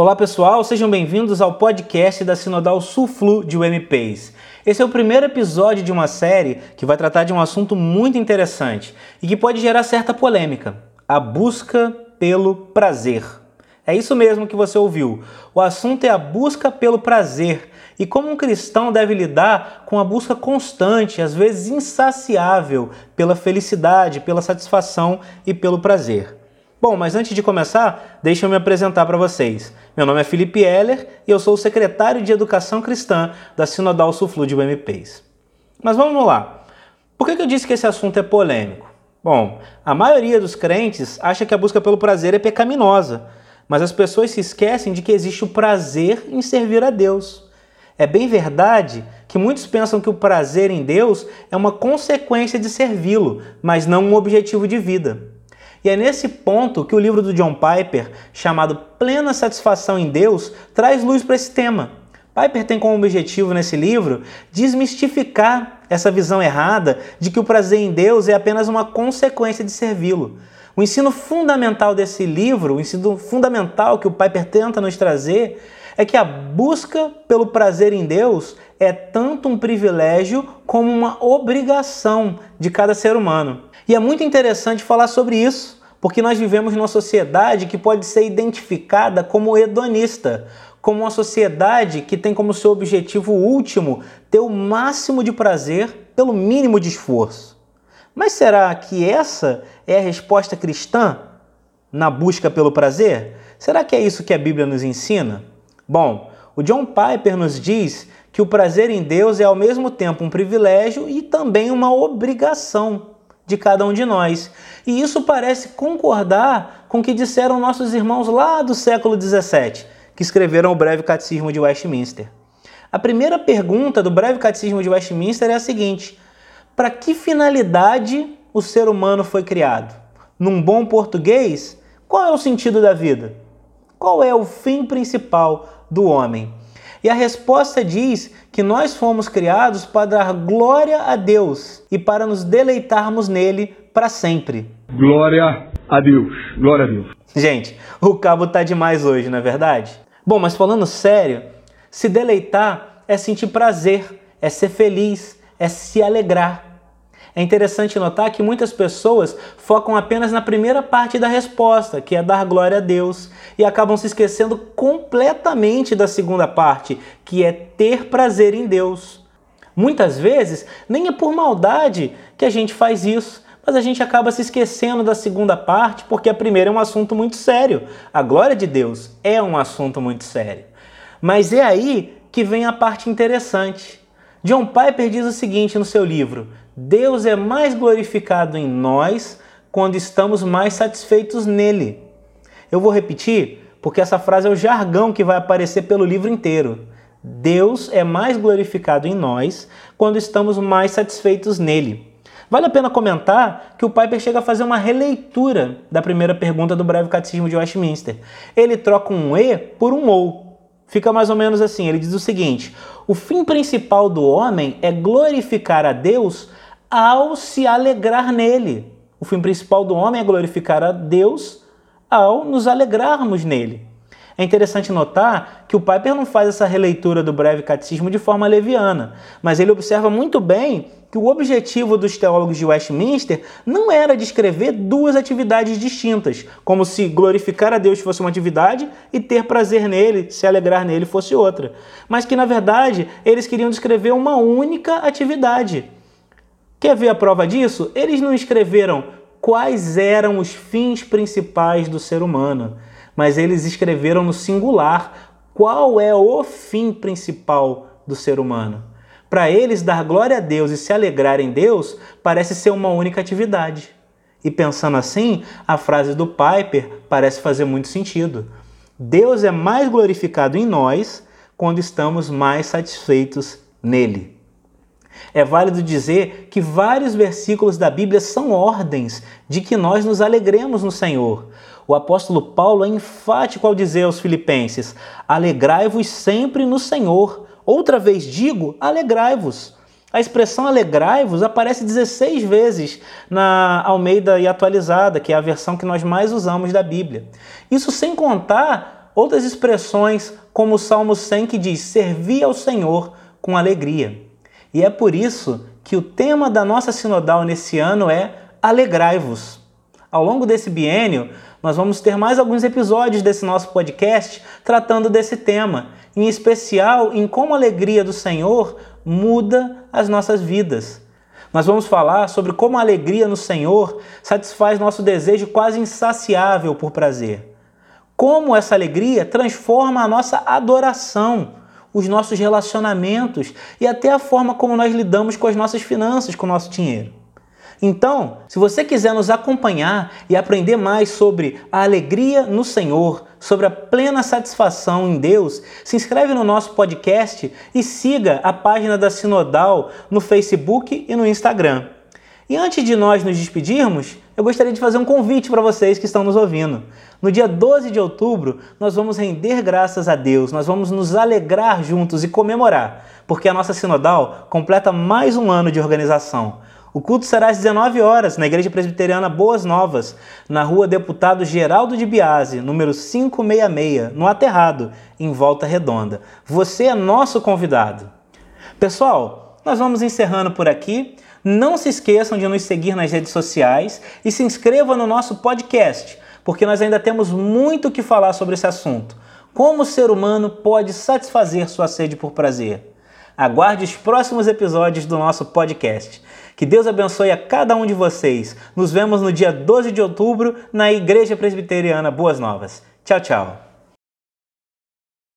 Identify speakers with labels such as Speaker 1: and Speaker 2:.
Speaker 1: Olá pessoal, sejam bem-vindos ao podcast da Sinodal Sulflu de UMPs. Esse é o primeiro episódio de uma série que vai tratar de um assunto muito interessante e que pode gerar certa polêmica: a busca pelo prazer. É isso mesmo que você ouviu. O assunto é a busca pelo prazer e como um cristão deve lidar com a busca constante, às vezes insaciável, pela felicidade, pela satisfação e pelo prazer. Bom, mas antes de começar, deixa eu me apresentar para vocês. Meu nome é Felipe Heller e eu sou o secretário de Educação Cristã da Sinodal Suflu de UMPs. Mas vamos lá. Por que eu disse que esse assunto é polêmico? Bom, a maioria dos crentes acha que a busca pelo prazer é pecaminosa, mas as pessoas se esquecem de que existe o prazer em servir a Deus. É bem verdade que muitos pensam que o prazer em Deus é uma consequência de servi-lo, mas não um objetivo de vida. E é nesse ponto que o livro do John Piper, chamado Plena Satisfação em Deus, traz luz para esse tema. Piper tem como objetivo nesse livro desmistificar essa visão errada de que o prazer em Deus é apenas uma consequência de servi-lo. O ensino fundamental desse livro, o ensino fundamental que o Piper tenta nos trazer, é que a busca pelo prazer em Deus é tanto um privilégio como uma obrigação de cada ser humano. E é muito interessante falar sobre isso, porque nós vivemos numa sociedade que pode ser identificada como hedonista, como uma sociedade que tem como seu objetivo último ter o máximo de prazer pelo mínimo de esforço. Mas será que essa é a resposta cristã na busca pelo prazer? Será que é isso que a Bíblia nos ensina? Bom, o John Piper nos diz que o prazer em Deus é ao mesmo tempo um privilégio e também uma obrigação de cada um de nós. E isso parece concordar com o que disseram nossos irmãos lá do século XVII, que escreveram o Breve Catecismo de Westminster. A primeira pergunta do Breve Catecismo de Westminster é a seguinte: para que finalidade o ser humano foi criado? Num bom português, qual é o sentido da vida? Qual é o fim principal do homem? E a resposta diz que nós fomos criados para dar glória a Deus e para nos deleitarmos nele para sempre.
Speaker 2: Glória a Deus, glória a Deus.
Speaker 1: Gente, o cabo tá demais hoje, não é verdade? Bom, mas falando sério, se deleitar é sentir prazer, é ser feliz, é se alegrar. É interessante notar que muitas pessoas focam apenas na primeira parte da resposta, que é dar glória a Deus, e acabam se esquecendo completamente da segunda parte, que é ter prazer em Deus. Muitas vezes, nem é por maldade que a gente faz isso, mas a gente acaba se esquecendo da segunda parte porque a primeira é um assunto muito sério. A glória de Deus é um assunto muito sério. Mas é aí que vem a parte interessante. John Piper diz o seguinte no seu livro: Deus é mais glorificado em nós quando estamos mais satisfeitos nele. Eu vou repetir porque essa frase é o jargão que vai aparecer pelo livro inteiro. Deus é mais glorificado em nós quando estamos mais satisfeitos nele. Vale a pena comentar que o Piper chega a fazer uma releitura da primeira pergunta do Breve Catecismo de Westminster. Ele troca um E por um OU fica mais ou menos assim: ele diz o seguinte: o fim principal do homem é glorificar a Deus ao se alegrar nele. O fim principal do homem é glorificar a Deus ao nos alegrarmos nele. É interessante notar que o Piper não faz essa releitura do breve catecismo de forma leviana, mas ele observa muito bem que o objetivo dos teólogos de Westminster não era descrever duas atividades distintas, como se glorificar a Deus fosse uma atividade e ter prazer nele, se alegrar nele fosse outra, mas que na verdade eles queriam descrever uma única atividade. Quer ver a prova disso? Eles não escreveram quais eram os fins principais do ser humano, mas eles escreveram no singular qual é o fim principal do ser humano. Para eles, dar glória a Deus e se alegrar em Deus parece ser uma única atividade. E pensando assim, a frase do Piper parece fazer muito sentido. Deus é mais glorificado em nós quando estamos mais satisfeitos nele. É válido dizer que vários versículos da Bíblia são ordens de que nós nos alegremos no Senhor. O apóstolo Paulo é enfático ao dizer aos Filipenses: Alegrai-vos sempre no Senhor. Outra vez digo, alegrai-vos. A expressão alegrai-vos aparece 16 vezes na Almeida e Atualizada, que é a versão que nós mais usamos da Bíblia. Isso sem contar outras expressões, como o Salmo 100 que diz: Servi ao Senhor com alegria. E é por isso que o tema da nossa sinodal nesse ano é Alegrai-vos. Ao longo desse biênio, nós vamos ter mais alguns episódios desse nosso podcast tratando desse tema, em especial em como a alegria do Senhor muda as nossas vidas. Nós vamos falar sobre como a alegria no Senhor satisfaz nosso desejo quase insaciável por prazer. Como essa alegria transforma a nossa adoração, os nossos relacionamentos e até a forma como nós lidamos com as nossas finanças, com o nosso dinheiro. Então, se você quiser nos acompanhar e aprender mais sobre a alegria no Senhor, sobre a plena satisfação em Deus, se inscreve no nosso podcast e siga a página da Sinodal no Facebook e no Instagram. E antes de nós nos despedirmos, eu gostaria de fazer um convite para vocês que estão nos ouvindo. No dia 12 de outubro, nós vamos render graças a Deus, nós vamos nos alegrar juntos e comemorar, porque a nossa Sinodal completa mais um ano de organização. O culto será às 19 horas na Igreja Presbiteriana Boas Novas, na rua Deputado Geraldo de Biase, número 566, no Aterrado, em Volta Redonda. Você é nosso convidado. Pessoal, nós vamos encerrando por aqui. Não se esqueçam de nos seguir nas redes sociais e se inscrevam no nosso podcast, porque nós ainda temos muito o que falar sobre esse assunto. Como o ser humano pode satisfazer sua sede por prazer? Aguarde os próximos episódios do nosso podcast. Que Deus abençoe a cada um de vocês. Nos vemos no dia 12 de outubro na Igreja Presbiteriana Boas Novas. Tchau, tchau.